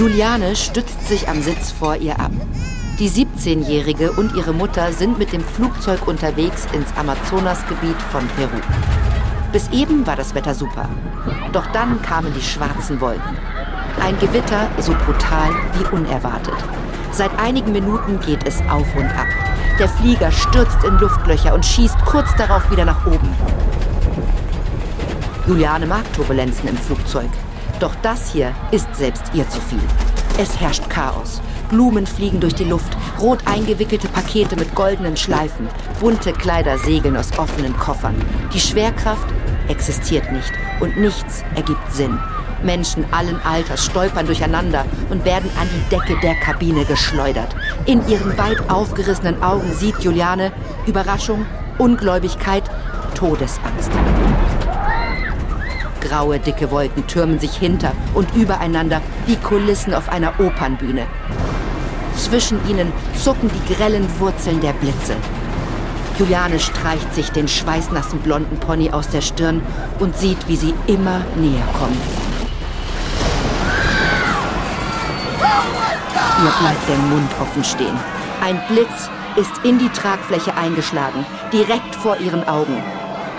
Juliane stützt sich am Sitz vor ihr ab. Die 17-Jährige und ihre Mutter sind mit dem Flugzeug unterwegs ins Amazonasgebiet von Peru. Bis eben war das Wetter super. Doch dann kamen die schwarzen Wolken. Ein Gewitter so brutal wie unerwartet. Seit einigen Minuten geht es auf und ab. Der Flieger stürzt in Luftlöcher und schießt kurz darauf wieder nach oben. Juliane mag Turbulenzen im Flugzeug. Doch das hier ist selbst ihr zu viel. Es herrscht Chaos. Blumen fliegen durch die Luft, rot eingewickelte Pakete mit goldenen Schleifen, bunte Kleider segeln aus offenen Koffern. Die Schwerkraft existiert nicht und nichts ergibt Sinn. Menschen allen Alters stolpern durcheinander und werden an die Decke der Kabine geschleudert. In ihren weit aufgerissenen Augen sieht Juliane Überraschung, Ungläubigkeit, Todesangst. Graue, dicke Wolken türmen sich hinter und übereinander wie Kulissen auf einer Opernbühne. Zwischen ihnen zucken die grellen Wurzeln der Blitze. Juliane streicht sich den schweißnassen blonden Pony aus der Stirn und sieht, wie sie immer näher kommen. Ihr bleibt der Mund offen stehen. Ein Blitz ist in die Tragfläche eingeschlagen, direkt vor ihren Augen.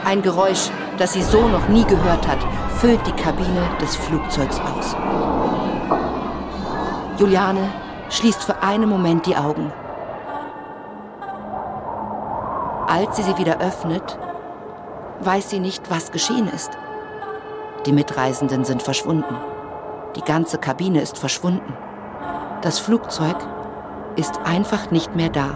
Ein Geräusch, das sie so noch nie gehört hat, füllt die Kabine des Flugzeugs aus. Juliane schließt für einen Moment die Augen. Als sie sie wieder öffnet, weiß sie nicht, was geschehen ist. Die Mitreisenden sind verschwunden. Die ganze Kabine ist verschwunden. Das Flugzeug ist einfach nicht mehr da.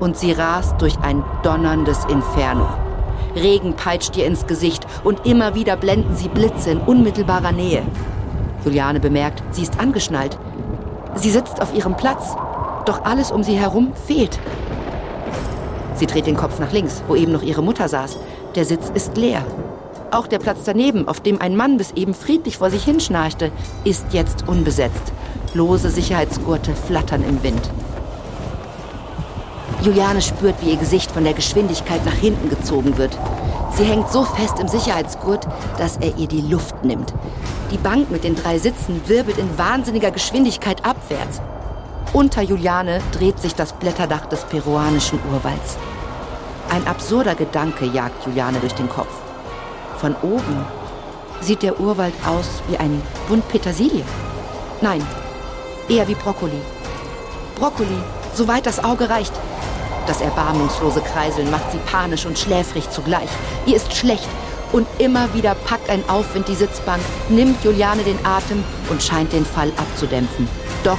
Und sie rast durch ein donnerndes Inferno. Regen peitscht ihr ins Gesicht und immer wieder blenden sie Blitze in unmittelbarer Nähe. Juliane bemerkt, sie ist angeschnallt. Sie sitzt auf ihrem Platz, doch alles um sie herum fehlt. Sie dreht den Kopf nach links, wo eben noch ihre Mutter saß. Der Sitz ist leer. Auch der Platz daneben, auf dem ein Mann bis eben friedlich vor sich hinschnarchte, ist jetzt unbesetzt. Lose Sicherheitsgurte flattern im Wind. Juliane spürt, wie ihr Gesicht von der Geschwindigkeit nach hinten gezogen wird. Sie hängt so fest im Sicherheitsgurt, dass er ihr die Luft nimmt. Die Bank mit den drei Sitzen wirbelt in wahnsinniger Geschwindigkeit abwärts. Unter Juliane dreht sich das Blätterdach des peruanischen Urwalds. Ein absurder Gedanke jagt Juliane durch den Kopf. Von oben sieht der Urwald aus wie ein Bund Petersilie. Nein, eher wie Brokkoli. Brokkoli, soweit das Auge reicht. Das erbarmungslose Kreiseln macht sie panisch und schläfrig zugleich. Ihr ist schlecht und immer wieder packt ein Aufwind die Sitzbank, nimmt Juliane den Atem und scheint den Fall abzudämpfen. Doch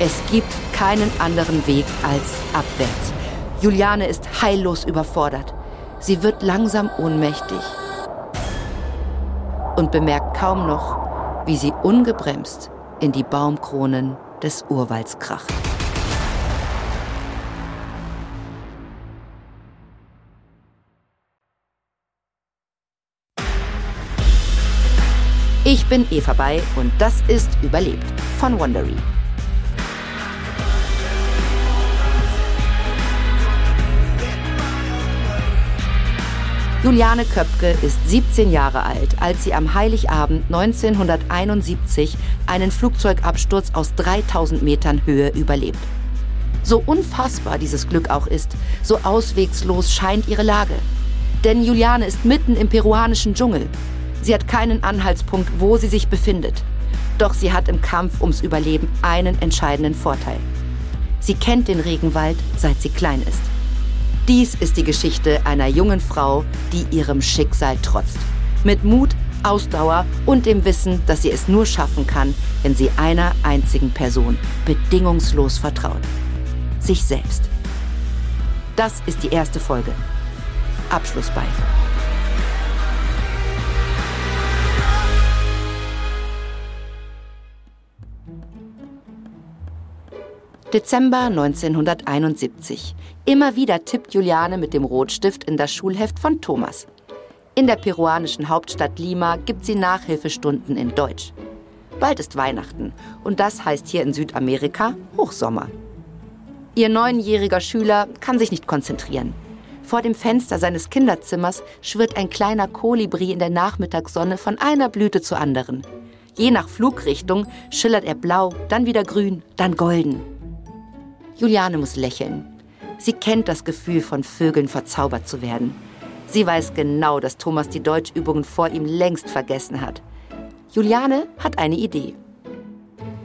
es gibt keinen anderen Weg als abwärts. Juliane ist heillos überfordert. Sie wird langsam ohnmächtig und bemerkt kaum noch, wie sie ungebremst in die Baumkronen des Urwalds kracht. Ich bin Eva Bay und das ist Überlebt von Wondery. Juliane Köpke ist 17 Jahre alt, als sie am Heiligabend 1971 einen Flugzeugabsturz aus 3000 Metern Höhe überlebt. So unfassbar dieses Glück auch ist, so auswegslos scheint ihre Lage. Denn Juliane ist mitten im peruanischen Dschungel, Sie hat keinen Anhaltspunkt, wo sie sich befindet. Doch sie hat im Kampf ums Überleben einen entscheidenden Vorteil. Sie kennt den Regenwald, seit sie klein ist. Dies ist die Geschichte einer jungen Frau, die ihrem Schicksal trotzt. Mit Mut, Ausdauer und dem Wissen, dass sie es nur schaffen kann, wenn sie einer einzigen Person bedingungslos vertraut. Sich selbst. Das ist die erste Folge. Abschluss Dezember 1971. Immer wieder tippt Juliane mit dem Rotstift in das Schulheft von Thomas. In der peruanischen Hauptstadt Lima gibt sie Nachhilfestunden in Deutsch. Bald ist Weihnachten und das heißt hier in Südamerika Hochsommer. Ihr neunjähriger Schüler kann sich nicht konzentrieren. Vor dem Fenster seines Kinderzimmers schwirrt ein kleiner Kolibri in der Nachmittagssonne von einer Blüte zur anderen. Je nach Flugrichtung schillert er blau, dann wieder grün, dann golden. Juliane muss lächeln. Sie kennt das Gefühl, von Vögeln verzaubert zu werden. Sie weiß genau, dass Thomas die Deutschübungen vor ihm längst vergessen hat. Juliane hat eine Idee.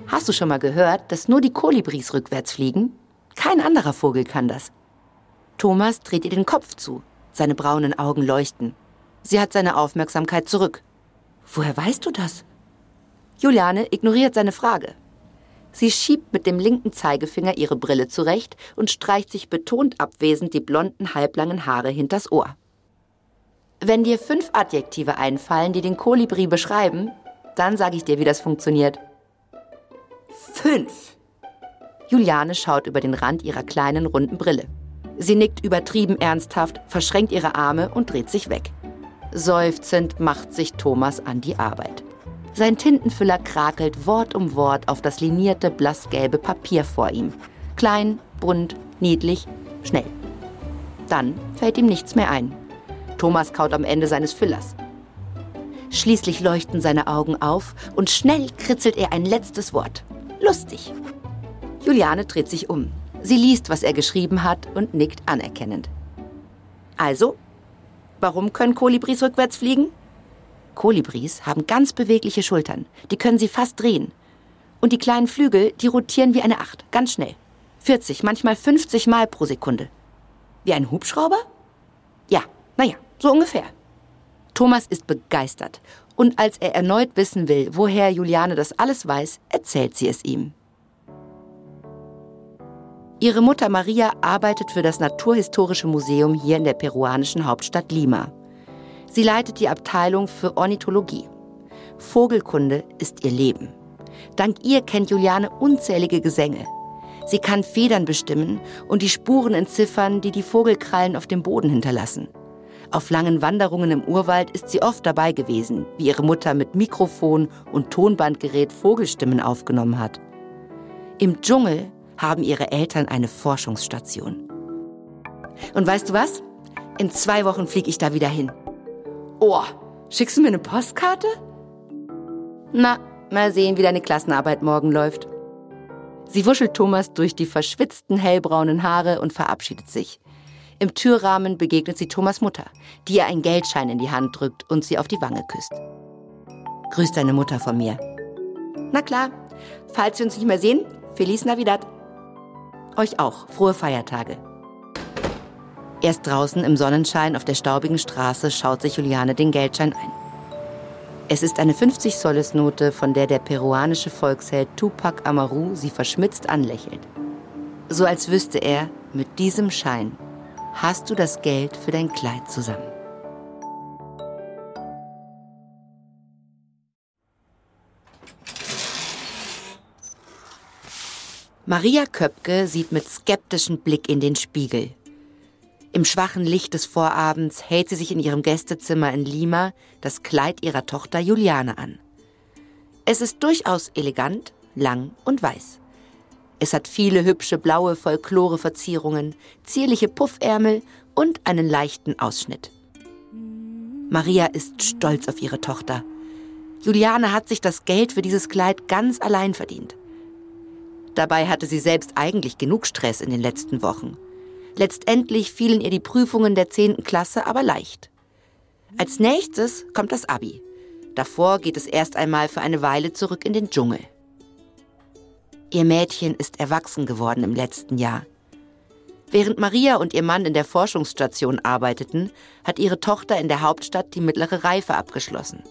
Hast du schon mal gehört, dass nur die Kolibris rückwärts fliegen? Kein anderer Vogel kann das. Thomas dreht ihr den Kopf zu. Seine braunen Augen leuchten. Sie hat seine Aufmerksamkeit zurück. Woher weißt du das? Juliane ignoriert seine Frage. Sie schiebt mit dem linken Zeigefinger ihre Brille zurecht und streicht sich betont abwesend die blonden, halblangen Haare hinters Ohr. Wenn dir fünf Adjektive einfallen, die den Kolibri beschreiben, dann sage ich dir, wie das funktioniert. Fünf. Juliane schaut über den Rand ihrer kleinen, runden Brille. Sie nickt übertrieben ernsthaft, verschränkt ihre Arme und dreht sich weg. Seufzend macht sich Thomas an die Arbeit. Sein Tintenfüller krakelt Wort um Wort auf das linierte, blassgelbe Papier vor ihm. Klein, bunt, niedlich, schnell. Dann fällt ihm nichts mehr ein. Thomas kaut am Ende seines Füllers. Schließlich leuchten seine Augen auf und schnell kritzelt er ein letztes Wort. Lustig. Juliane dreht sich um. Sie liest, was er geschrieben hat und nickt anerkennend. Also, warum können Kolibris rückwärts fliegen? Kolibris haben ganz bewegliche Schultern. Die können sie fast drehen. Und die kleinen Flügel, die rotieren wie eine Acht, ganz schnell. 40, manchmal 50 Mal pro Sekunde. Wie ein Hubschrauber? Ja, naja, so ungefähr. Thomas ist begeistert. Und als er erneut wissen will, woher Juliane das alles weiß, erzählt sie es ihm. Ihre Mutter Maria arbeitet für das Naturhistorische Museum hier in der peruanischen Hauptstadt Lima. Sie leitet die Abteilung für Ornithologie. Vogelkunde ist ihr Leben. Dank ihr kennt Juliane unzählige Gesänge. Sie kann Federn bestimmen und die Spuren entziffern, die die Vogelkrallen auf dem Boden hinterlassen. Auf langen Wanderungen im Urwald ist sie oft dabei gewesen, wie ihre Mutter mit Mikrofon und Tonbandgerät Vogelstimmen aufgenommen hat. Im Dschungel haben ihre Eltern eine Forschungsstation. Und weißt du was? In zwei Wochen fliege ich da wieder hin. Oh, schickst du mir eine Postkarte? Na, mal sehen, wie deine Klassenarbeit morgen läuft. Sie wuschelt Thomas durch die verschwitzten hellbraunen Haare und verabschiedet sich. Im Türrahmen begegnet sie Thomas Mutter, die ihr einen Geldschein in die Hand drückt und sie auf die Wange küsst. Grüß deine Mutter von mir. Na klar, falls wir uns nicht mehr sehen, Feliz Navidad. Euch auch, frohe Feiertage. Erst draußen im Sonnenschein auf der staubigen Straße schaut sich Juliane den Geldschein ein. Es ist eine 50-Solles-Note, von der der peruanische Volksheld Tupac Amaru sie verschmitzt anlächelt. So als wüsste er, mit diesem Schein hast du das Geld für dein Kleid zusammen. Maria Köpke sieht mit skeptischem Blick in den Spiegel. Im schwachen Licht des Vorabends hält sie sich in ihrem Gästezimmer in Lima das Kleid ihrer Tochter Juliane an. Es ist durchaus elegant, lang und weiß. Es hat viele hübsche blaue Folklore-Verzierungen, zierliche Puffärmel und einen leichten Ausschnitt. Maria ist stolz auf ihre Tochter. Juliane hat sich das Geld für dieses Kleid ganz allein verdient. Dabei hatte sie selbst eigentlich genug Stress in den letzten Wochen. Letztendlich fielen ihr die Prüfungen der 10. Klasse aber leicht. Als nächstes kommt das Abi. Davor geht es erst einmal für eine Weile zurück in den Dschungel. Ihr Mädchen ist erwachsen geworden im letzten Jahr. Während Maria und ihr Mann in der Forschungsstation arbeiteten, hat ihre Tochter in der Hauptstadt die mittlere Reife abgeschlossen.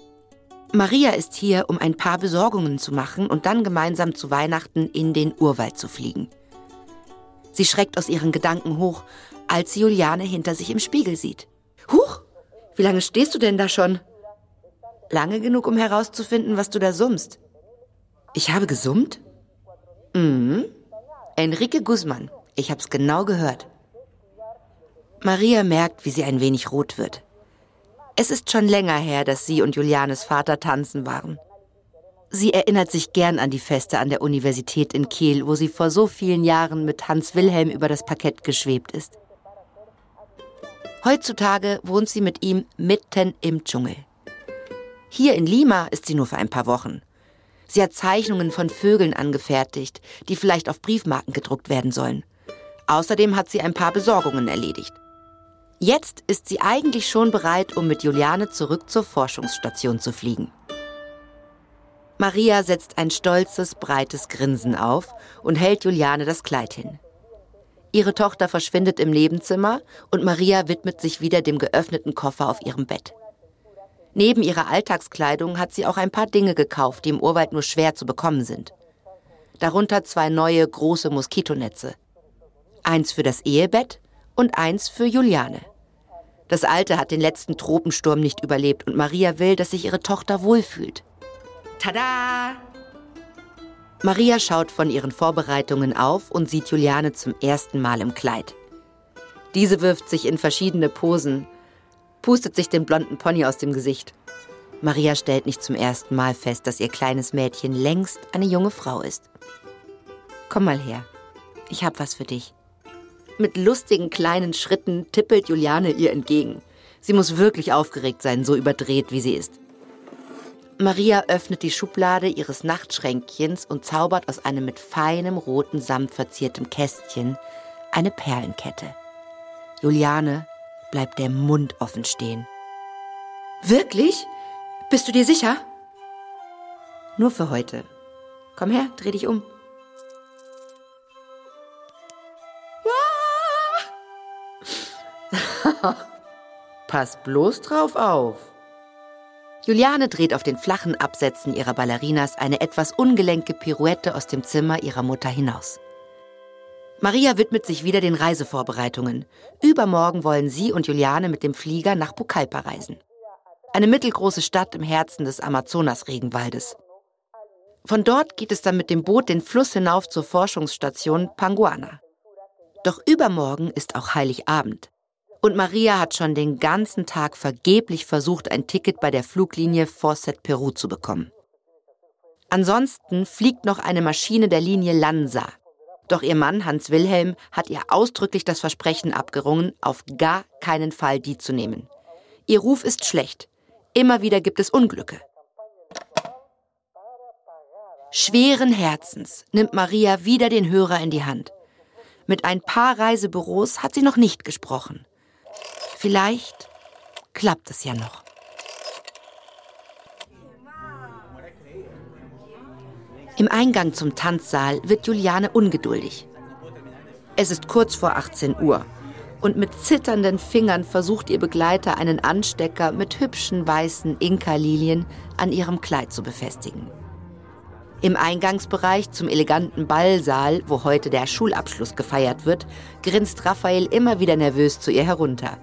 Maria ist hier, um ein paar Besorgungen zu machen und dann gemeinsam zu Weihnachten in den Urwald zu fliegen. Sie schreckt aus ihren Gedanken hoch, als sie Juliane hinter sich im Spiegel sieht. Huch, wie lange stehst du denn da schon? Lange genug, um herauszufinden, was du da summst. Ich habe gesummt? Mhm. Enrique Guzman. Ich hab's genau gehört. Maria merkt, wie sie ein wenig rot wird. Es ist schon länger her, dass sie und Julianes Vater tanzen waren. Sie erinnert sich gern an die Feste an der Universität in Kiel, wo sie vor so vielen Jahren mit Hans Wilhelm über das Parkett geschwebt ist. Heutzutage wohnt sie mit ihm mitten im Dschungel. Hier in Lima ist sie nur für ein paar Wochen. Sie hat Zeichnungen von Vögeln angefertigt, die vielleicht auf Briefmarken gedruckt werden sollen. Außerdem hat sie ein paar Besorgungen erledigt. Jetzt ist sie eigentlich schon bereit, um mit Juliane zurück zur Forschungsstation zu fliegen. Maria setzt ein stolzes, breites Grinsen auf und hält Juliane das Kleid hin. Ihre Tochter verschwindet im Nebenzimmer und Maria widmet sich wieder dem geöffneten Koffer auf ihrem Bett. Neben ihrer Alltagskleidung hat sie auch ein paar Dinge gekauft, die im Urwald nur schwer zu bekommen sind. Darunter zwei neue große Moskitonetze. Eins für das Ehebett und eins für Juliane. Das alte hat den letzten Tropensturm nicht überlebt und Maria will, dass sich ihre Tochter wohlfühlt. Tada! Maria schaut von ihren Vorbereitungen auf und sieht Juliane zum ersten Mal im Kleid. Diese wirft sich in verschiedene Posen, pustet sich den blonden Pony aus dem Gesicht. Maria stellt nicht zum ersten Mal fest, dass ihr kleines Mädchen längst eine junge Frau ist. Komm mal her, ich hab was für dich. Mit lustigen kleinen Schritten tippelt Juliane ihr entgegen. Sie muss wirklich aufgeregt sein, so überdreht wie sie ist. Maria öffnet die Schublade ihres Nachtschränkchens und zaubert aus einem mit feinem roten Samt verziertem Kästchen eine Perlenkette. Juliane bleibt der Mund offen stehen. Wirklich? Bist du dir sicher? Nur für heute. Komm her, dreh dich um. Pass bloß drauf auf. Juliane dreht auf den flachen Absätzen ihrer Ballerinas eine etwas ungelenke Pirouette aus dem Zimmer ihrer Mutter hinaus. Maria widmet sich wieder den Reisevorbereitungen. Übermorgen wollen sie und Juliane mit dem Flieger nach Pucallpa reisen. Eine mittelgroße Stadt im Herzen des Amazonas-Regenwaldes. Von dort geht es dann mit dem Boot den Fluss hinauf zur Forschungsstation Panguana. Doch übermorgen ist auch Heiligabend. Und Maria hat schon den ganzen Tag vergeblich versucht, ein Ticket bei der Fluglinie Forset Peru zu bekommen. Ansonsten fliegt noch eine Maschine der Linie Lanza. Doch ihr Mann Hans Wilhelm hat ihr ausdrücklich das Versprechen abgerungen, auf gar keinen Fall die zu nehmen. Ihr Ruf ist schlecht. Immer wieder gibt es Unglücke. Schweren Herzens nimmt Maria wieder den Hörer in die Hand. Mit ein paar Reisebüros hat sie noch nicht gesprochen. Vielleicht klappt es ja noch. Im Eingang zum Tanzsaal wird Juliane ungeduldig. Es ist kurz vor 18 Uhr und mit zitternden Fingern versucht ihr Begleiter einen Anstecker mit hübschen weißen Inka-Lilien an ihrem Kleid zu befestigen. Im Eingangsbereich zum eleganten Ballsaal, wo heute der Schulabschluss gefeiert wird, grinst Raphael immer wieder nervös zu ihr herunter.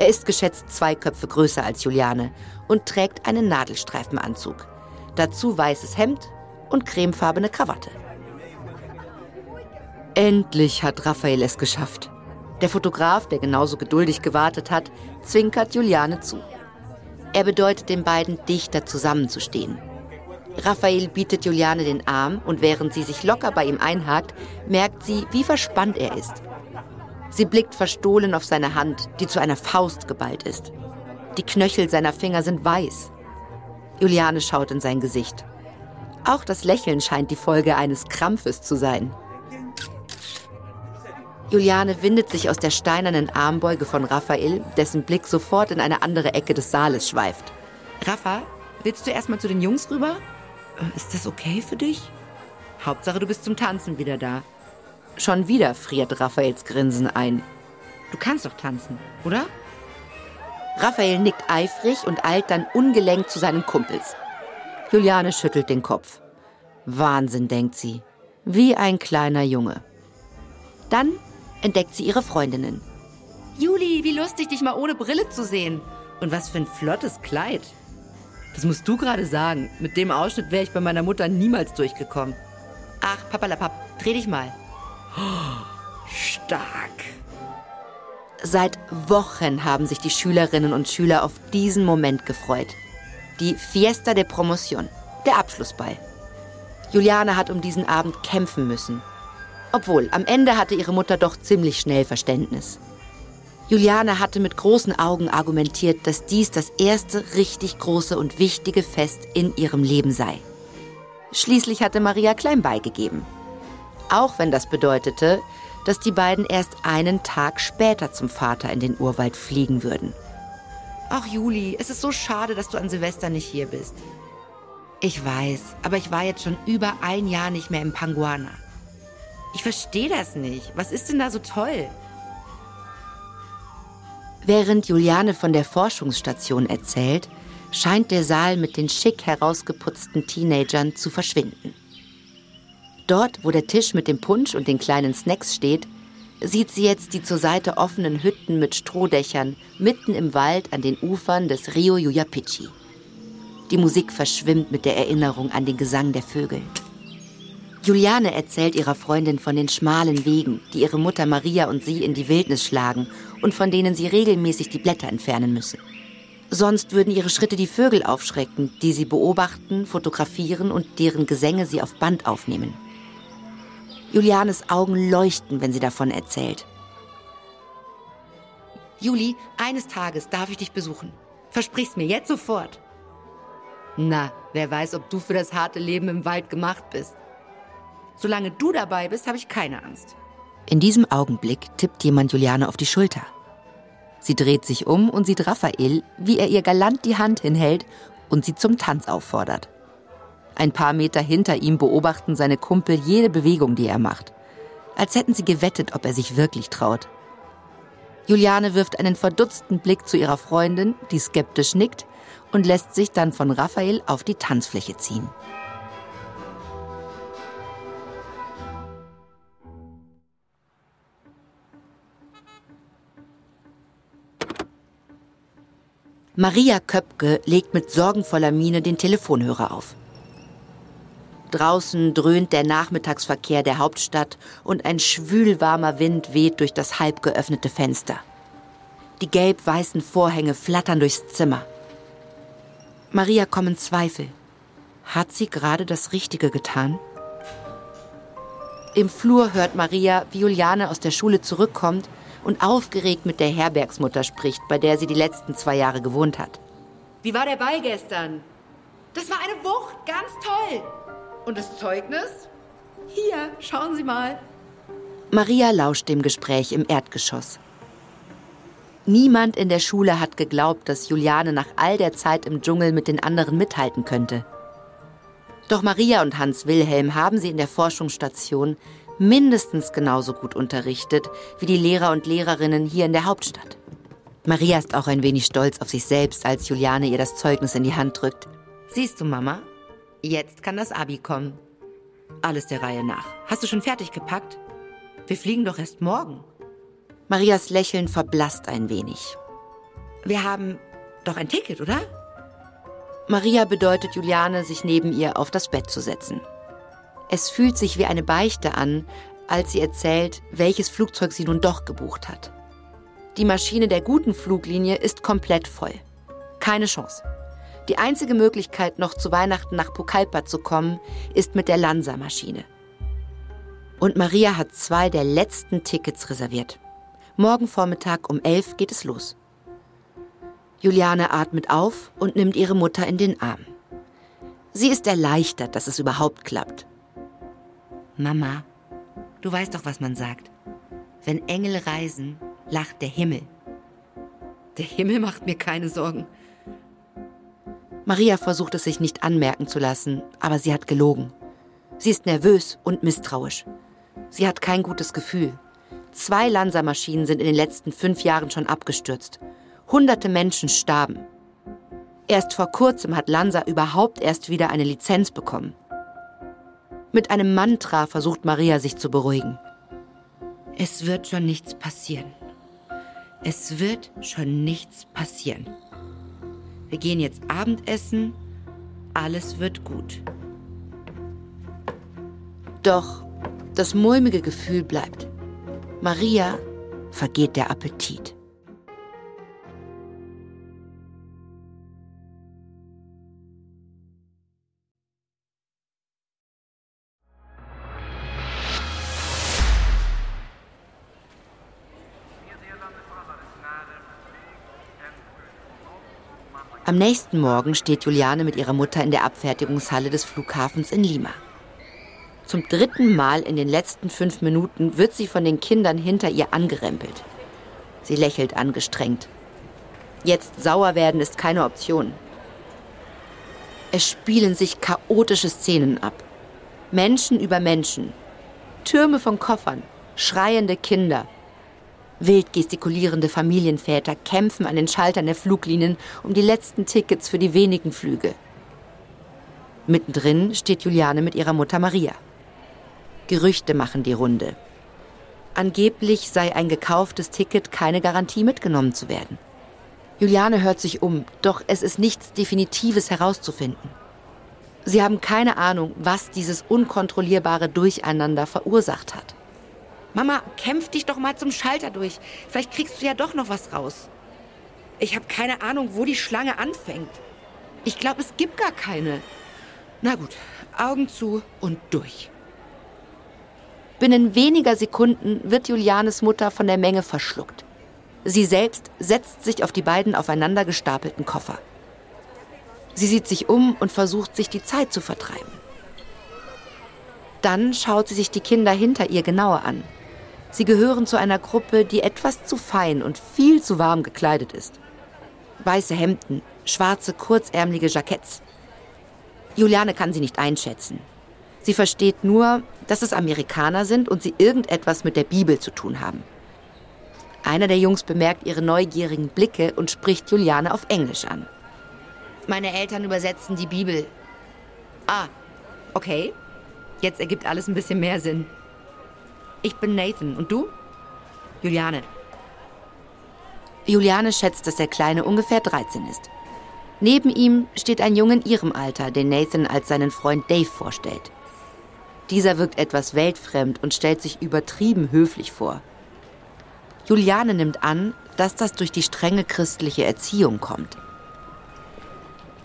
Er ist geschätzt zwei Köpfe größer als Juliane und trägt einen Nadelstreifenanzug. Dazu weißes Hemd und cremefarbene Krawatte. Endlich hat Raphael es geschafft. Der Fotograf, der genauso geduldig gewartet hat, zwinkert Juliane zu. Er bedeutet den beiden, dichter zusammenzustehen. Raphael bietet Juliane den Arm und während sie sich locker bei ihm einhakt, merkt sie, wie verspannt er ist. Sie blickt verstohlen auf seine Hand, die zu einer Faust geballt ist. Die Knöchel seiner Finger sind weiß. Juliane schaut in sein Gesicht. Auch das Lächeln scheint die Folge eines Krampfes zu sein. Juliane windet sich aus der steinernen Armbeuge von Raphael, dessen Blick sofort in eine andere Ecke des Saales schweift. Rafa, willst du erstmal zu den Jungs rüber? Äh, ist das okay für dich? Hauptsache, du bist zum Tanzen wieder da. Schon wieder friert Raphaels Grinsen ein. Du kannst doch tanzen, oder? Raphael nickt eifrig und eilt dann ungelenkt zu seinen Kumpels. Juliane schüttelt den Kopf. Wahnsinn, denkt sie. Wie ein kleiner Junge. Dann entdeckt sie ihre Freundinnen. Juli, wie lustig, dich mal ohne Brille zu sehen. Und was für ein flottes Kleid. Das musst du gerade sagen. Mit dem Ausschnitt wäre ich bei meiner Mutter niemals durchgekommen. Ach, papalapap, dreh dich mal. Stark. Seit Wochen haben sich die Schülerinnen und Schüler auf diesen Moment gefreut. Die Fiesta de Promotion, der Abschlussball. Juliane hat um diesen Abend kämpfen müssen. Obwohl, am Ende hatte ihre Mutter doch ziemlich schnell Verständnis. Juliane hatte mit großen Augen argumentiert, dass dies das erste richtig große und wichtige Fest in ihrem Leben sei. Schließlich hatte Maria klein beigegeben. Auch wenn das bedeutete, dass die beiden erst einen Tag später zum Vater in den Urwald fliegen würden. Ach Juli, es ist so schade, dass du an Silvester nicht hier bist. Ich weiß, aber ich war jetzt schon über ein Jahr nicht mehr im Panguana. Ich verstehe das nicht. Was ist denn da so toll? Während Juliane von der Forschungsstation erzählt, scheint der Saal mit den schick herausgeputzten Teenagern zu verschwinden. Dort, wo der Tisch mit dem Punsch und den kleinen Snacks steht, sieht sie jetzt die zur Seite offenen Hütten mit Strohdächern mitten im Wald an den Ufern des Rio Yuyapichi. Die Musik verschwimmt mit der Erinnerung an den Gesang der Vögel. Juliane erzählt ihrer Freundin von den schmalen Wegen, die ihre Mutter Maria und sie in die Wildnis schlagen und von denen sie regelmäßig die Blätter entfernen müssen. Sonst würden ihre Schritte die Vögel aufschrecken, die sie beobachten, fotografieren und deren Gesänge sie auf Band aufnehmen. Julianes Augen leuchten, wenn sie davon erzählt. Juli, eines Tages darf ich dich besuchen. Versprich's mir jetzt sofort. Na, wer weiß, ob du für das harte Leben im Wald gemacht bist. Solange du dabei bist, habe ich keine Angst. In diesem Augenblick tippt jemand Juliane auf die Schulter. Sie dreht sich um und sieht Raphael, wie er ihr galant die Hand hinhält und sie zum Tanz auffordert. Ein paar Meter hinter ihm beobachten seine Kumpel jede Bewegung, die er macht. Als hätten sie gewettet, ob er sich wirklich traut. Juliane wirft einen verdutzten Blick zu ihrer Freundin, die skeptisch nickt, und lässt sich dann von Raphael auf die Tanzfläche ziehen. Maria Köpke legt mit sorgenvoller Miene den Telefonhörer auf. Draußen dröhnt der Nachmittagsverkehr der Hauptstadt und ein schwülwarmer Wind weht durch das halb geöffnete Fenster. Die gelb-weißen Vorhänge flattern durchs Zimmer. Maria kommen Zweifel. Hat sie gerade das Richtige getan? Im Flur hört Maria, wie Juliane aus der Schule zurückkommt und aufgeregt mit der Herbergsmutter spricht, bei der sie die letzten zwei Jahre gewohnt hat. Wie war der Ball gestern? Das war eine Wucht, ganz toll. Und das Zeugnis? Hier, schauen Sie mal. Maria lauscht dem Gespräch im Erdgeschoss. Niemand in der Schule hat geglaubt, dass Juliane nach all der Zeit im Dschungel mit den anderen mithalten könnte. Doch Maria und Hans Wilhelm haben sie in der Forschungsstation mindestens genauso gut unterrichtet wie die Lehrer und Lehrerinnen hier in der Hauptstadt. Maria ist auch ein wenig stolz auf sich selbst, als Juliane ihr das Zeugnis in die Hand drückt. Siehst du, Mama, jetzt kann das Abi kommen. Alles der Reihe nach. Hast du schon fertig gepackt? Wir fliegen doch erst morgen. Marias Lächeln verblasst ein wenig. Wir haben doch ein Ticket, oder? Maria bedeutet Juliane, sich neben ihr auf das Bett zu setzen. Es fühlt sich wie eine Beichte an, als sie erzählt, welches Flugzeug sie nun doch gebucht hat. Die Maschine der guten Fluglinie ist komplett voll. Keine Chance. Die einzige Möglichkeit, noch zu Weihnachten nach Pucallpa zu kommen, ist mit der Lanza-Maschine. Und Maria hat zwei der letzten Tickets reserviert. Morgen Vormittag um elf geht es los. Juliane atmet auf und nimmt ihre Mutter in den Arm. Sie ist erleichtert, dass es überhaupt klappt. Mama, du weißt doch, was man sagt. Wenn Engel reisen, lacht der Himmel. Der Himmel macht mir keine Sorgen. Maria versucht es sich nicht anmerken zu lassen, aber sie hat gelogen. Sie ist nervös und misstrauisch. Sie hat kein gutes Gefühl. Zwei Lanza-Maschinen sind in den letzten fünf Jahren schon abgestürzt. Hunderte Menschen starben. Erst vor kurzem hat Lanza überhaupt erst wieder eine Lizenz bekommen. Mit einem Mantra versucht Maria sich zu beruhigen. Es wird schon nichts passieren. Es wird schon nichts passieren. Wir gehen jetzt Abendessen. Alles wird gut. Doch das mulmige Gefühl bleibt. Maria vergeht der Appetit. Am nächsten Morgen steht Juliane mit ihrer Mutter in der Abfertigungshalle des Flughafens in Lima. Zum dritten Mal in den letzten fünf Minuten wird sie von den Kindern hinter ihr angerempelt. Sie lächelt angestrengt. Jetzt sauer werden ist keine Option. Es spielen sich chaotische Szenen ab. Menschen über Menschen. Türme von Koffern. Schreiende Kinder. Wild gestikulierende Familienväter kämpfen an den Schaltern der Fluglinien um die letzten Tickets für die wenigen Flüge. Mittendrin steht Juliane mit ihrer Mutter Maria. Gerüchte machen die Runde. Angeblich sei ein gekauftes Ticket keine Garantie mitgenommen zu werden. Juliane hört sich um, doch es ist nichts Definitives herauszufinden. Sie haben keine Ahnung, was dieses unkontrollierbare Durcheinander verursacht hat. Mama, kämpf dich doch mal zum Schalter durch. Vielleicht kriegst du ja doch noch was raus. Ich habe keine Ahnung, wo die Schlange anfängt. Ich glaube, es gibt gar keine. Na gut, Augen zu und durch. Binnen weniger Sekunden wird Julianes Mutter von der Menge verschluckt. Sie selbst setzt sich auf die beiden aufeinander gestapelten Koffer. Sie sieht sich um und versucht, sich die Zeit zu vertreiben. Dann schaut sie sich die Kinder hinter ihr genauer an. Sie gehören zu einer Gruppe, die etwas zu fein und viel zu warm gekleidet ist. Weiße Hemden, schwarze, kurzärmelige Jacketts. Juliane kann sie nicht einschätzen. Sie versteht nur, dass es Amerikaner sind und sie irgendetwas mit der Bibel zu tun haben. Einer der Jungs bemerkt ihre neugierigen Blicke und spricht Juliane auf Englisch an. Meine Eltern übersetzen die Bibel. Ah, okay. Jetzt ergibt alles ein bisschen mehr Sinn. Ich bin Nathan. Und du? Juliane. Juliane schätzt, dass der Kleine ungefähr 13 ist. Neben ihm steht ein Junge in ihrem Alter, den Nathan als seinen Freund Dave vorstellt. Dieser wirkt etwas weltfremd und stellt sich übertrieben höflich vor. Juliane nimmt an, dass das durch die strenge christliche Erziehung kommt.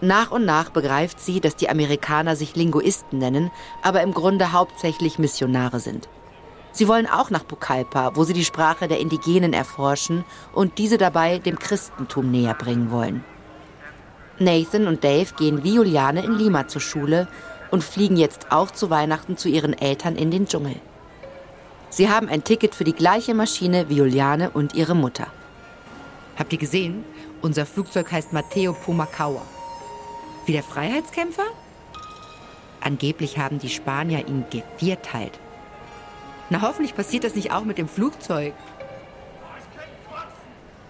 Nach und nach begreift sie, dass die Amerikaner sich Linguisten nennen, aber im Grunde hauptsächlich Missionare sind. Sie wollen auch nach Pucallpa, wo sie die Sprache der Indigenen erforschen und diese dabei dem Christentum näher bringen wollen. Nathan und Dave gehen wie Juliane in Lima zur Schule und fliegen jetzt auch zu Weihnachten zu ihren Eltern in den Dschungel. Sie haben ein Ticket für die gleiche Maschine wie Juliane und ihre Mutter. Habt ihr gesehen? Unser Flugzeug heißt Matteo Pumacao. Wie der Freiheitskämpfer? Angeblich haben die Spanier ihn gevierteilt. Na, hoffentlich passiert das nicht auch mit dem Flugzeug.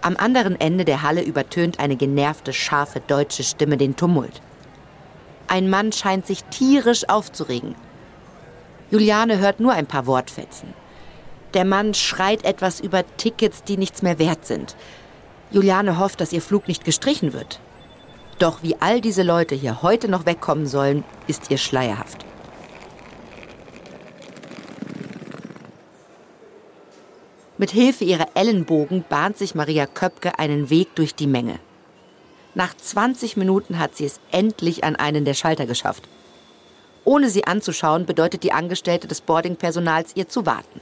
Am anderen Ende der Halle übertönt eine genervte, scharfe deutsche Stimme den Tumult. Ein Mann scheint sich tierisch aufzuregen. Juliane hört nur ein paar Wortfetzen. Der Mann schreit etwas über Tickets, die nichts mehr wert sind. Juliane hofft, dass ihr Flug nicht gestrichen wird. Doch wie all diese Leute hier heute noch wegkommen sollen, ist ihr schleierhaft. Mit Hilfe ihrer Ellenbogen bahnt sich Maria Köpke einen Weg durch die Menge. Nach 20 Minuten hat sie es endlich an einen der Schalter geschafft. Ohne sie anzuschauen, bedeutet die Angestellte des Boardingpersonals ihr zu warten.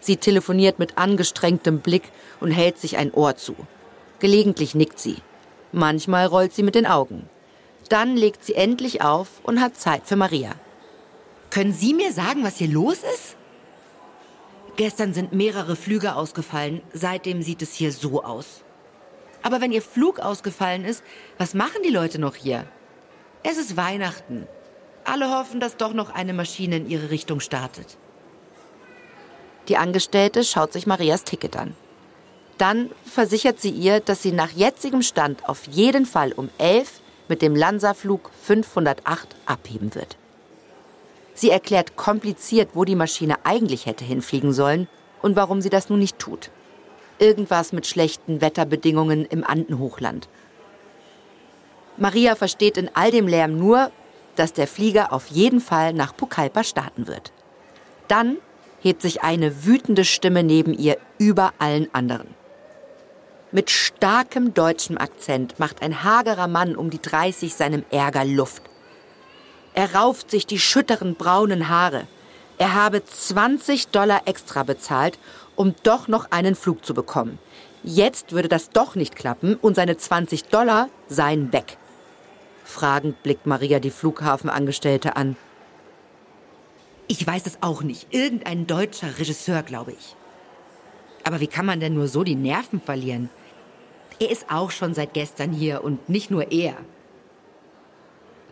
Sie telefoniert mit angestrengtem Blick und hält sich ein Ohr zu. Gelegentlich nickt sie. Manchmal rollt sie mit den Augen. Dann legt sie endlich auf und hat Zeit für Maria. Können Sie mir sagen, was hier los ist? Gestern sind mehrere Flüge ausgefallen. Seitdem sieht es hier so aus. Aber wenn Ihr Flug ausgefallen ist, was machen die Leute noch hier? Es ist Weihnachten. Alle hoffen, dass doch noch eine Maschine in ihre Richtung startet. Die Angestellte schaut sich Marias Ticket an. Dann versichert sie ihr, dass sie nach jetzigem Stand auf jeden Fall um 11 mit dem Lanza-Flug 508 abheben wird. Sie erklärt kompliziert, wo die Maschine eigentlich hätte hinfliegen sollen und warum sie das nun nicht tut. Irgendwas mit schlechten Wetterbedingungen im Andenhochland. Maria versteht in all dem Lärm nur, dass der Flieger auf jeden Fall nach Pucallpa starten wird. Dann hebt sich eine wütende Stimme neben ihr über allen anderen. Mit starkem deutschem Akzent macht ein hagerer Mann um die 30 seinem Ärger Luft. Er rauft sich die schütteren braunen Haare. Er habe 20 Dollar extra bezahlt, um doch noch einen Flug zu bekommen. Jetzt würde das doch nicht klappen und seine 20 Dollar seien weg. Fragend blickt Maria die Flughafenangestellte an. Ich weiß es auch nicht. Irgendein deutscher Regisseur, glaube ich. Aber wie kann man denn nur so die Nerven verlieren? Er ist auch schon seit gestern hier und nicht nur er.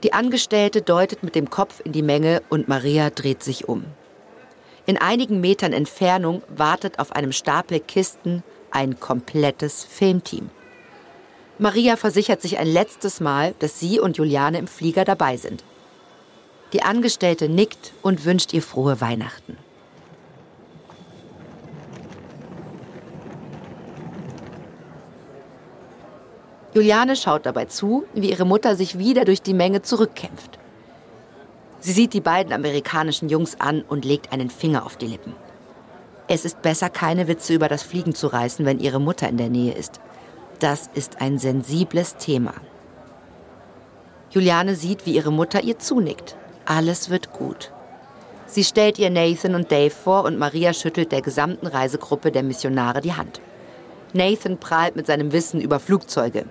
Die Angestellte deutet mit dem Kopf in die Menge und Maria dreht sich um. In einigen Metern Entfernung wartet auf einem Stapel Kisten ein komplettes Filmteam. Maria versichert sich ein letztes Mal, dass sie und Juliane im Flieger dabei sind. Die Angestellte nickt und wünscht ihr frohe Weihnachten. Juliane schaut dabei zu, wie ihre Mutter sich wieder durch die Menge zurückkämpft. Sie sieht die beiden amerikanischen Jungs an und legt einen Finger auf die Lippen. Es ist besser, keine Witze über das Fliegen zu reißen, wenn ihre Mutter in der Nähe ist. Das ist ein sensibles Thema. Juliane sieht, wie ihre Mutter ihr zunickt. Alles wird gut. Sie stellt ihr Nathan und Dave vor und Maria schüttelt der gesamten Reisegruppe der Missionare die Hand. Nathan prahlt mit seinem Wissen über Flugzeuge.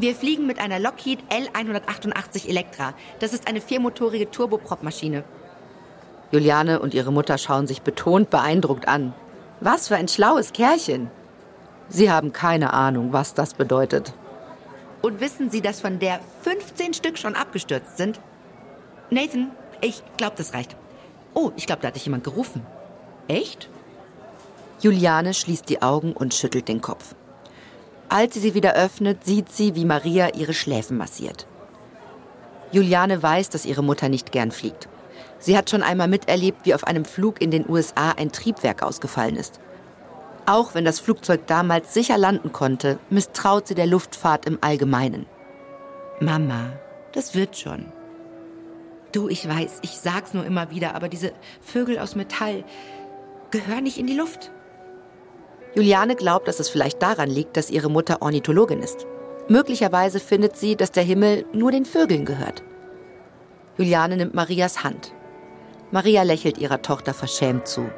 Wir fliegen mit einer Lockheed L188 Electra. Das ist eine viermotorige Turboprop-Maschine. Juliane und ihre Mutter schauen sich betont beeindruckt an. Was für ein schlaues Kerlchen. Sie haben keine Ahnung, was das bedeutet. Und wissen Sie, dass von der 15 Stück schon abgestürzt sind? Nathan, ich glaube, das reicht. Oh, ich glaube, da hat dich jemand gerufen. Echt? Juliane schließt die Augen und schüttelt den Kopf. Als sie sie wieder öffnet, sieht sie, wie Maria ihre Schläfen massiert. Juliane weiß, dass ihre Mutter nicht gern fliegt. Sie hat schon einmal miterlebt, wie auf einem Flug in den USA ein Triebwerk ausgefallen ist. Auch wenn das Flugzeug damals sicher landen konnte, misstraut sie der Luftfahrt im Allgemeinen. Mama, das wird schon. Du, ich weiß, ich sag's nur immer wieder, aber diese Vögel aus Metall gehören nicht in die Luft. Juliane glaubt, dass es vielleicht daran liegt, dass ihre Mutter Ornithologin ist. Möglicherweise findet sie, dass der Himmel nur den Vögeln gehört. Juliane nimmt Marias Hand. Maria lächelt ihrer Tochter verschämt zu.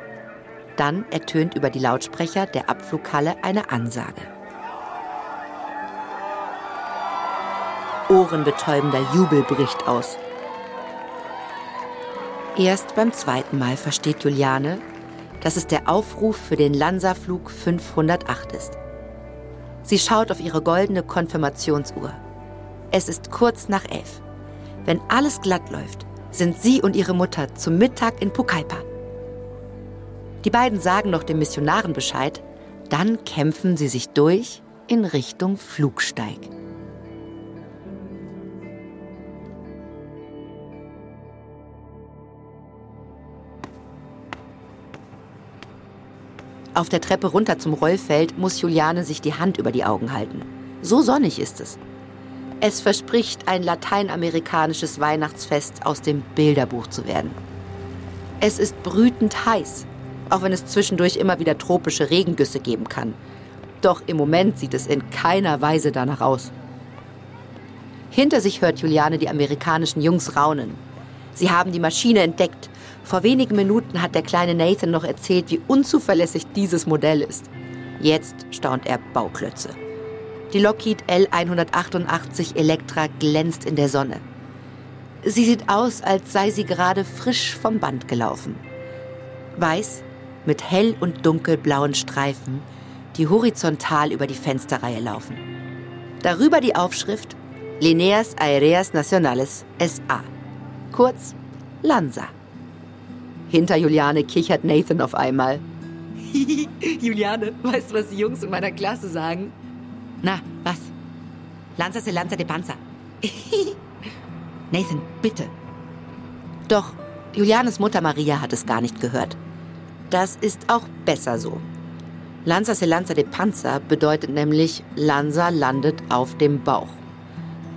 Dann ertönt über die Lautsprecher der Abflughalle eine Ansage. Ohrenbetäubender Jubel bricht aus. Erst beim zweiten Mal versteht Juliane, dass es der Aufruf für den Lansa-Flug 508 ist. Sie schaut auf ihre goldene Konfirmationsuhr. Es ist kurz nach elf. Wenn alles glatt läuft, sind sie und ihre Mutter zum Mittag in Pucallpa. Die beiden sagen noch den Missionaren Bescheid, dann kämpfen sie sich durch in Richtung Flugsteig. Auf der Treppe runter zum Rollfeld muss Juliane sich die Hand über die Augen halten. So sonnig ist es. Es verspricht, ein lateinamerikanisches Weihnachtsfest aus dem Bilderbuch zu werden. Es ist brütend heiß, auch wenn es zwischendurch immer wieder tropische Regengüsse geben kann. Doch im Moment sieht es in keiner Weise danach aus. Hinter sich hört Juliane die amerikanischen Jungs raunen. Sie haben die Maschine entdeckt vor wenigen Minuten hat der kleine Nathan noch erzählt, wie unzuverlässig dieses Modell ist. Jetzt staunt er Bauklötze. Die Lockheed L188 Elektra glänzt in der Sonne. Sie sieht aus, als sei sie gerade frisch vom Band gelaufen. Weiß mit hell und dunkelblauen Streifen, die horizontal über die Fensterreihe laufen. Darüber die Aufschrift Lineas Aéreas Nacionales SA, kurz LANSA. Hinter Juliane kichert Nathan auf einmal. Juliane, weißt du, was die Jungs in meiner Klasse sagen? Na, was? Lanza se lanza de panza. Nathan, bitte. Doch Julianes Mutter Maria hat es gar nicht gehört. Das ist auch besser so. Lanza se lanza de panza bedeutet nämlich Lanza landet auf dem Bauch.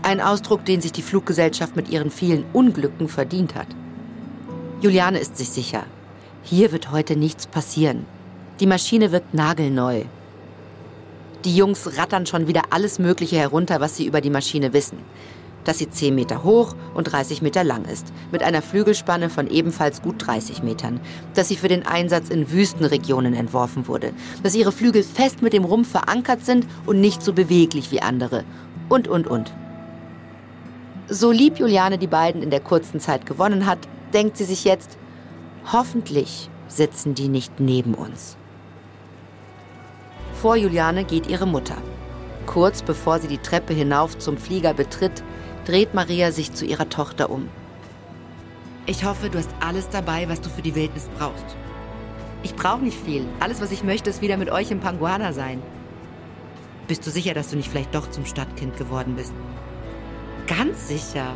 Ein Ausdruck, den sich die Fluggesellschaft mit ihren vielen Unglücken verdient hat. Juliane ist sich sicher. Hier wird heute nichts passieren. Die Maschine wirkt nagelneu. Die Jungs rattern schon wieder alles Mögliche herunter, was sie über die Maschine wissen. dass sie 10 Meter hoch und 30 Meter lang ist, mit einer Flügelspanne von ebenfalls gut 30 Metern, dass sie für den Einsatz in Wüstenregionen entworfen wurde, dass ihre Flügel fest mit dem Rumpf verankert sind und nicht so beweglich wie andere und, und, und. So lieb Juliane die beiden in der kurzen Zeit gewonnen hat, denkt sie sich jetzt, hoffentlich sitzen die nicht neben uns. Vor Juliane geht ihre Mutter. Kurz bevor sie die Treppe hinauf zum Flieger betritt, dreht Maria sich zu ihrer Tochter um. Ich hoffe, du hast alles dabei, was du für die Wildnis brauchst. Ich brauche nicht viel. Alles, was ich möchte, ist wieder mit euch im Panguana sein. Bist du sicher, dass du nicht vielleicht doch zum Stadtkind geworden bist? Ganz sicher.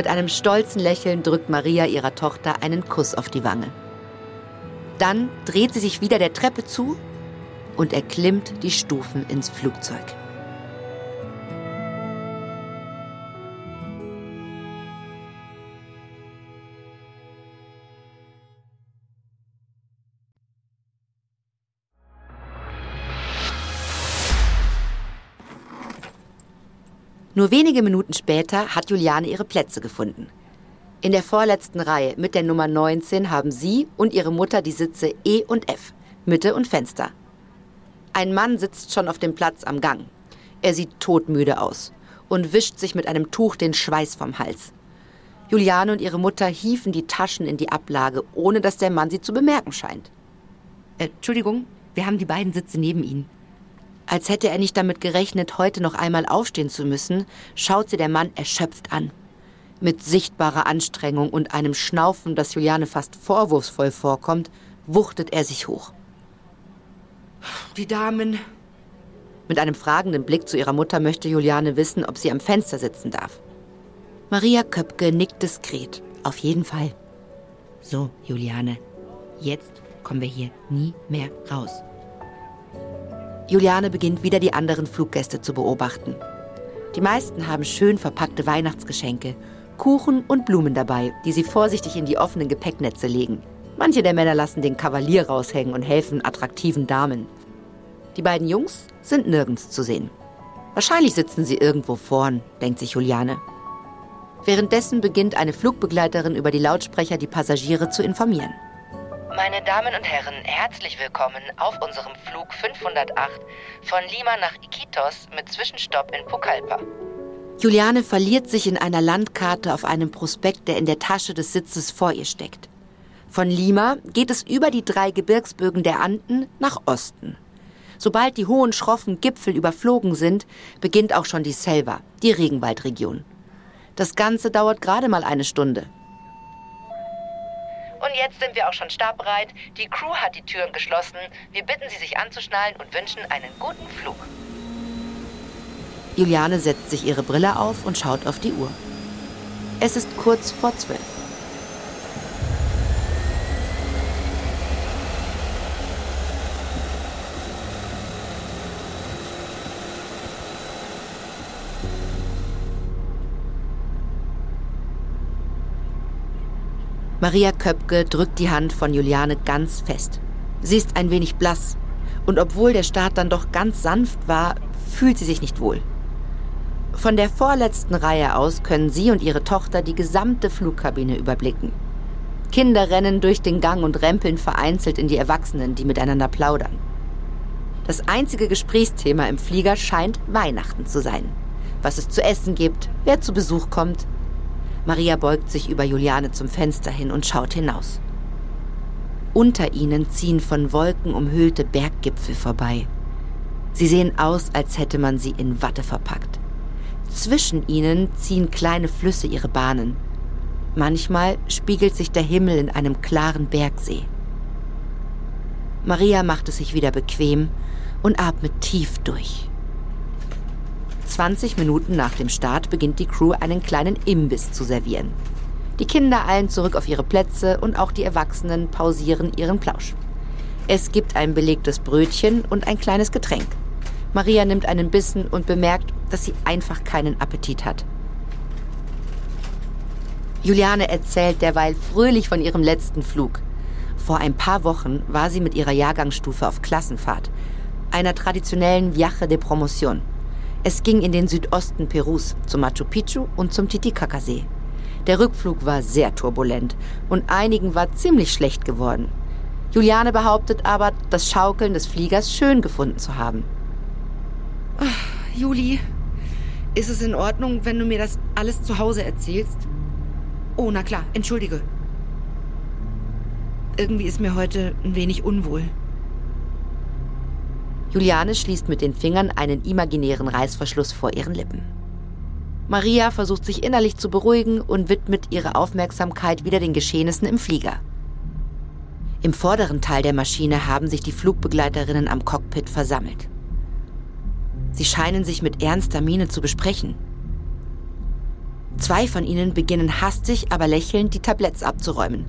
Mit einem stolzen Lächeln drückt Maria ihrer Tochter einen Kuss auf die Wange. Dann dreht sie sich wieder der Treppe zu und erklimmt die Stufen ins Flugzeug. Nur wenige Minuten später hat Juliane ihre Plätze gefunden. In der vorletzten Reihe mit der Nummer 19 haben sie und ihre Mutter die Sitze E und F, Mitte und Fenster. Ein Mann sitzt schon auf dem Platz am Gang. Er sieht todmüde aus und wischt sich mit einem Tuch den Schweiß vom Hals. Juliane und ihre Mutter hieven die Taschen in die Ablage, ohne dass der Mann sie zu bemerken scheint. Äh, Entschuldigung, wir haben die beiden Sitze neben Ihnen. Als hätte er nicht damit gerechnet, heute noch einmal aufstehen zu müssen, schaut sie der Mann erschöpft an. Mit sichtbarer Anstrengung und einem Schnaufen, das Juliane fast vorwurfsvoll vorkommt, wuchtet er sich hoch. Die Damen. Mit einem fragenden Blick zu ihrer Mutter möchte Juliane wissen, ob sie am Fenster sitzen darf. Maria Köpke nickt diskret. Auf jeden Fall. So, Juliane, jetzt kommen wir hier nie mehr raus. Juliane beginnt wieder die anderen Fluggäste zu beobachten. Die meisten haben schön verpackte Weihnachtsgeschenke, Kuchen und Blumen dabei, die sie vorsichtig in die offenen Gepäcknetze legen. Manche der Männer lassen den Kavalier raushängen und helfen attraktiven Damen. Die beiden Jungs sind nirgends zu sehen. Wahrscheinlich sitzen sie irgendwo vorn, denkt sich Juliane. Währenddessen beginnt eine Flugbegleiterin über die Lautsprecher die Passagiere zu informieren. Meine Damen und Herren, herzlich willkommen auf unserem Flug 508 von Lima nach Iquitos mit Zwischenstopp in Pucallpa. Juliane verliert sich in einer Landkarte auf einem Prospekt, der in der Tasche des Sitzes vor ihr steckt. Von Lima geht es über die drei Gebirgsbögen der Anden nach Osten. Sobald die hohen, schroffen Gipfel überflogen sind, beginnt auch schon die Selva, die Regenwaldregion. Das Ganze dauert gerade mal eine Stunde. Und jetzt sind wir auch schon startbereit. Die Crew hat die Türen geschlossen. Wir bitten Sie, sich anzuschnallen und wünschen einen guten Flug. Juliane setzt sich ihre Brille auf und schaut auf die Uhr. Es ist kurz vor zwölf. Maria Köpke drückt die Hand von Juliane ganz fest. Sie ist ein wenig blass. Und obwohl der Start dann doch ganz sanft war, fühlt sie sich nicht wohl. Von der vorletzten Reihe aus können sie und ihre Tochter die gesamte Flugkabine überblicken. Kinder rennen durch den Gang und rempeln vereinzelt in die Erwachsenen, die miteinander plaudern. Das einzige Gesprächsthema im Flieger scheint Weihnachten zu sein. Was es zu essen gibt, wer zu Besuch kommt, Maria beugt sich über Juliane zum Fenster hin und schaut hinaus. Unter ihnen ziehen von Wolken umhüllte Berggipfel vorbei. Sie sehen aus, als hätte man sie in Watte verpackt. Zwischen ihnen ziehen kleine Flüsse ihre Bahnen. Manchmal spiegelt sich der Himmel in einem klaren Bergsee. Maria macht es sich wieder bequem und atmet tief durch. 20 Minuten nach dem Start beginnt die Crew einen kleinen Imbiss zu servieren. Die Kinder eilen zurück auf ihre Plätze und auch die Erwachsenen pausieren ihren Plausch. Es gibt ein belegtes Brötchen und ein kleines Getränk. Maria nimmt einen Bissen und bemerkt, dass sie einfach keinen Appetit hat. Juliane erzählt derweil fröhlich von ihrem letzten Flug. Vor ein paar Wochen war sie mit ihrer Jahrgangsstufe auf Klassenfahrt, einer traditionellen Viaje de Promotion. Es ging in den Südosten Perus, zum Machu Picchu und zum Titicacasee. Der Rückflug war sehr turbulent und einigen war ziemlich schlecht geworden. Juliane behauptet aber, das Schaukeln des Fliegers schön gefunden zu haben. Ach, Juli, ist es in Ordnung, wenn du mir das alles zu Hause erzählst? Oh, na klar, entschuldige. Irgendwie ist mir heute ein wenig unwohl. Juliane schließt mit den Fingern einen imaginären Reißverschluss vor ihren Lippen. Maria versucht sich innerlich zu beruhigen und widmet ihre Aufmerksamkeit wieder den Geschehnissen im Flieger. Im vorderen Teil der Maschine haben sich die Flugbegleiterinnen am Cockpit versammelt. Sie scheinen sich mit ernster Miene zu besprechen. Zwei von ihnen beginnen hastig, aber lächelnd die Tabletts abzuräumen.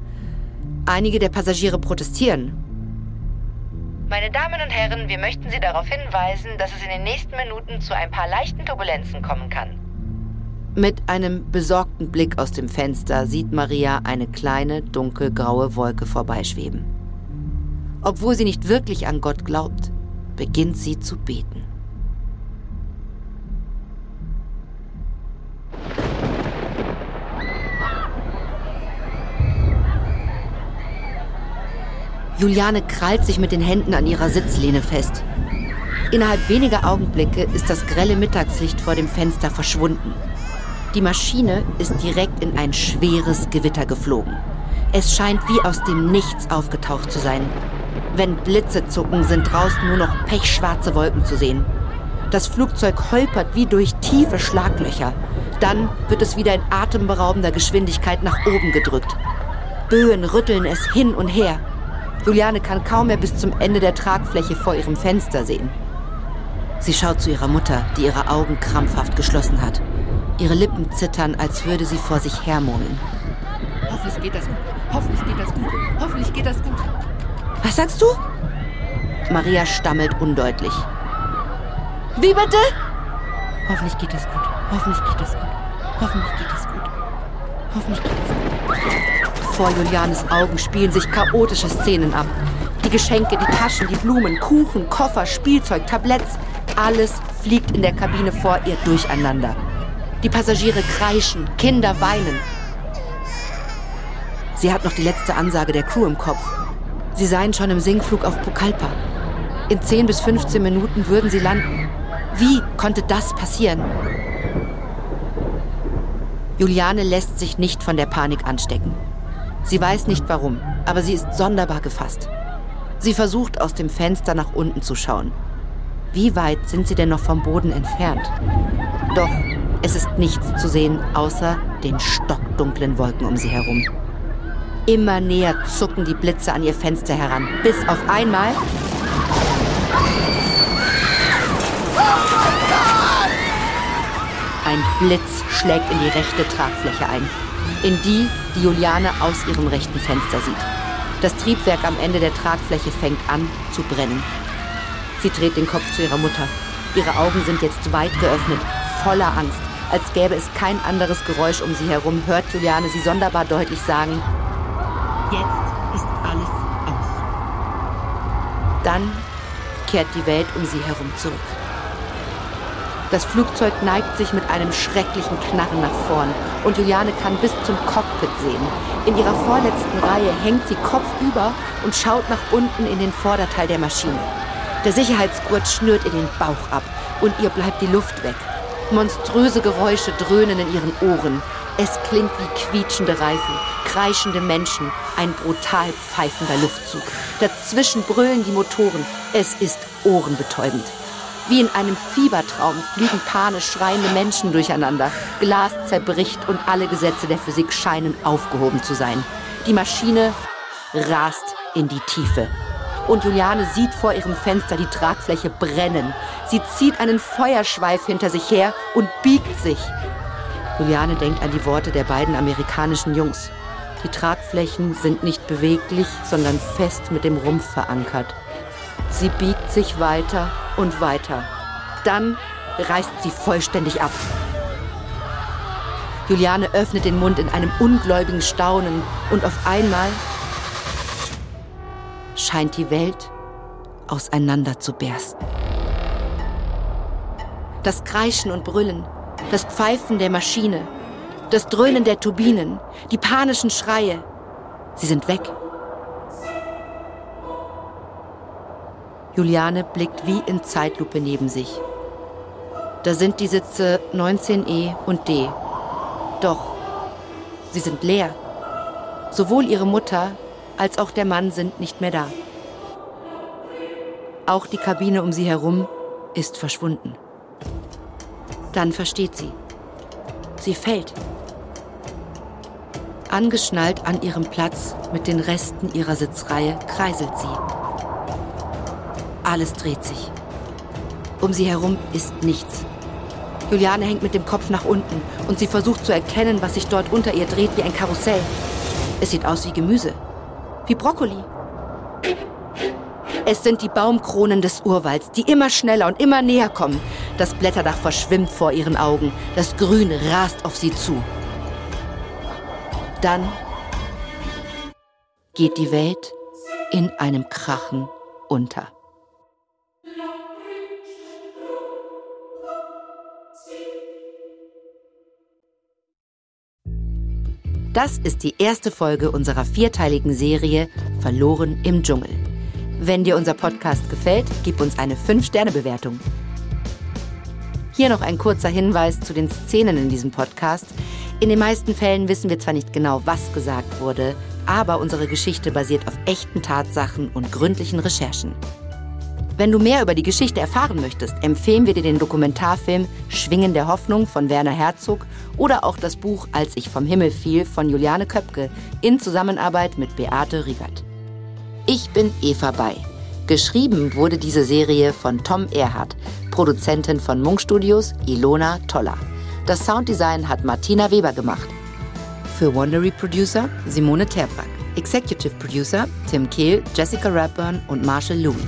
Einige der Passagiere protestieren meine Damen und Herren, wir möchten Sie darauf hinweisen, dass es in den nächsten Minuten zu ein paar leichten Turbulenzen kommen kann. Mit einem besorgten Blick aus dem Fenster sieht Maria eine kleine, dunkelgraue Wolke vorbeischweben. Obwohl sie nicht wirklich an Gott glaubt, beginnt sie zu beten. Juliane krallt sich mit den Händen an ihrer Sitzlehne fest. Innerhalb weniger Augenblicke ist das grelle Mittagslicht vor dem Fenster verschwunden. Die Maschine ist direkt in ein schweres Gewitter geflogen. Es scheint wie aus dem Nichts aufgetaucht zu sein. Wenn Blitze zucken, sind draußen nur noch pechschwarze Wolken zu sehen. Das Flugzeug holpert wie durch tiefe Schlaglöcher. Dann wird es wieder in atemberaubender Geschwindigkeit nach oben gedrückt. Böen rütteln es hin und her. Juliane kann kaum mehr bis zum Ende der Tragfläche vor ihrem Fenster sehen. Sie schaut zu ihrer Mutter, die ihre Augen krampfhaft geschlossen hat. Ihre Lippen zittern, als würde sie vor sich hermurmeln. Hoffentlich geht das gut. Hoffentlich geht das gut. Hoffentlich geht das gut. Was sagst du? Maria stammelt undeutlich. Wie bitte? Hoffentlich geht das gut. Hoffentlich geht das gut. Hoffentlich geht das gut. Hoffentlich geht das gut. Vor Julianes Augen spielen sich chaotische Szenen ab. Die Geschenke, die Taschen, die Blumen, Kuchen, Koffer, Spielzeug, Tabletts, alles fliegt in der Kabine vor ihr durcheinander. Die Passagiere kreischen, Kinder weinen. Sie hat noch die letzte Ansage der Crew im Kopf. Sie seien schon im Sinkflug auf Pucallpa. In 10 bis 15 Minuten würden sie landen. Wie konnte das passieren? Juliane lässt sich nicht von der Panik anstecken. Sie weiß nicht warum, aber sie ist sonderbar gefasst. Sie versucht aus dem Fenster nach unten zu schauen. Wie weit sind sie denn noch vom Boden entfernt? Doch es ist nichts zu sehen, außer den stockdunklen Wolken um sie herum. Immer näher zucken die Blitze an ihr Fenster heran, bis auf einmal ein Blitz schlägt in die rechte Tragfläche ein in die, die Juliane aus ihrem rechten Fenster sieht. Das Triebwerk am Ende der Tragfläche fängt an zu brennen. Sie dreht den Kopf zu ihrer Mutter. Ihre Augen sind jetzt weit geöffnet, voller Angst. Als gäbe es kein anderes Geräusch um sie herum, hört Juliane sie sonderbar deutlich sagen, Jetzt ist alles aus. Dann kehrt die Welt um sie herum zurück. Das Flugzeug neigt sich mit einem schrecklichen Knarren nach vorn und Juliane kann bis zum Cockpit sehen. In ihrer vorletzten Reihe hängt sie kopfüber und schaut nach unten in den Vorderteil der Maschine. Der Sicherheitsgurt schnürt ihr den Bauch ab und ihr bleibt die Luft weg. Monströse Geräusche dröhnen in ihren Ohren. Es klingt wie quietschende Reifen, kreischende Menschen, ein brutal pfeifender Luftzug. Dazwischen brüllen die Motoren. Es ist ohrenbetäubend. Wie in einem Fiebertraum fliegen panisch schreiende Menschen durcheinander. Glas zerbricht und alle Gesetze der Physik scheinen aufgehoben zu sein. Die Maschine rast in die Tiefe. Und Juliane sieht vor ihrem Fenster die Tragfläche brennen. Sie zieht einen Feuerschweif hinter sich her und biegt sich. Juliane denkt an die Worte der beiden amerikanischen Jungs. Die Tragflächen sind nicht beweglich, sondern fest mit dem Rumpf verankert. Sie biegt sich weiter und weiter. Dann reißt sie vollständig ab. Juliane öffnet den Mund in einem ungläubigen Staunen und auf einmal scheint die Welt auseinander zu bersten. Das Kreischen und Brüllen, das Pfeifen der Maschine, das Dröhnen der Turbinen, die panischen Schreie. Sie sind weg. Juliane blickt wie in Zeitlupe neben sich. Da sind die Sitze 19e und D. Doch, sie sind leer. Sowohl ihre Mutter als auch der Mann sind nicht mehr da. Auch die Kabine um sie herum ist verschwunden. Dann versteht sie. Sie fällt. Angeschnallt an ihrem Platz mit den Resten ihrer Sitzreihe kreiselt sie. Alles dreht sich. Um sie herum ist nichts. Juliane hängt mit dem Kopf nach unten und sie versucht zu erkennen, was sich dort unter ihr dreht wie ein Karussell. Es sieht aus wie Gemüse. Wie Brokkoli. Es sind die Baumkronen des Urwalds, die immer schneller und immer näher kommen. Das Blätterdach verschwimmt vor ihren Augen. Das Grün rast auf sie zu. Dann geht die Welt in einem Krachen unter. Das ist die erste Folge unserer vierteiligen Serie Verloren im Dschungel. Wenn dir unser Podcast gefällt, gib uns eine 5-Sterne-Bewertung. Hier noch ein kurzer Hinweis zu den Szenen in diesem Podcast. In den meisten Fällen wissen wir zwar nicht genau, was gesagt wurde, aber unsere Geschichte basiert auf echten Tatsachen und gründlichen Recherchen. Wenn du mehr über die Geschichte erfahren möchtest, empfehlen wir dir den Dokumentarfilm Schwingen der Hoffnung von Werner Herzog oder auch das Buch Als ich vom Himmel fiel von Juliane Köpke in Zusammenarbeit mit Beate Riegert. Ich bin Eva Bay. Geschrieben wurde diese Serie von Tom Erhardt, Produzentin von Munk Studios Ilona Toller. Das Sounddesign hat Martina Weber gemacht. Für Wondery Producer Simone Terbrack. Executive Producer Tim Kehl, Jessica Rapburn und Marshall Louis.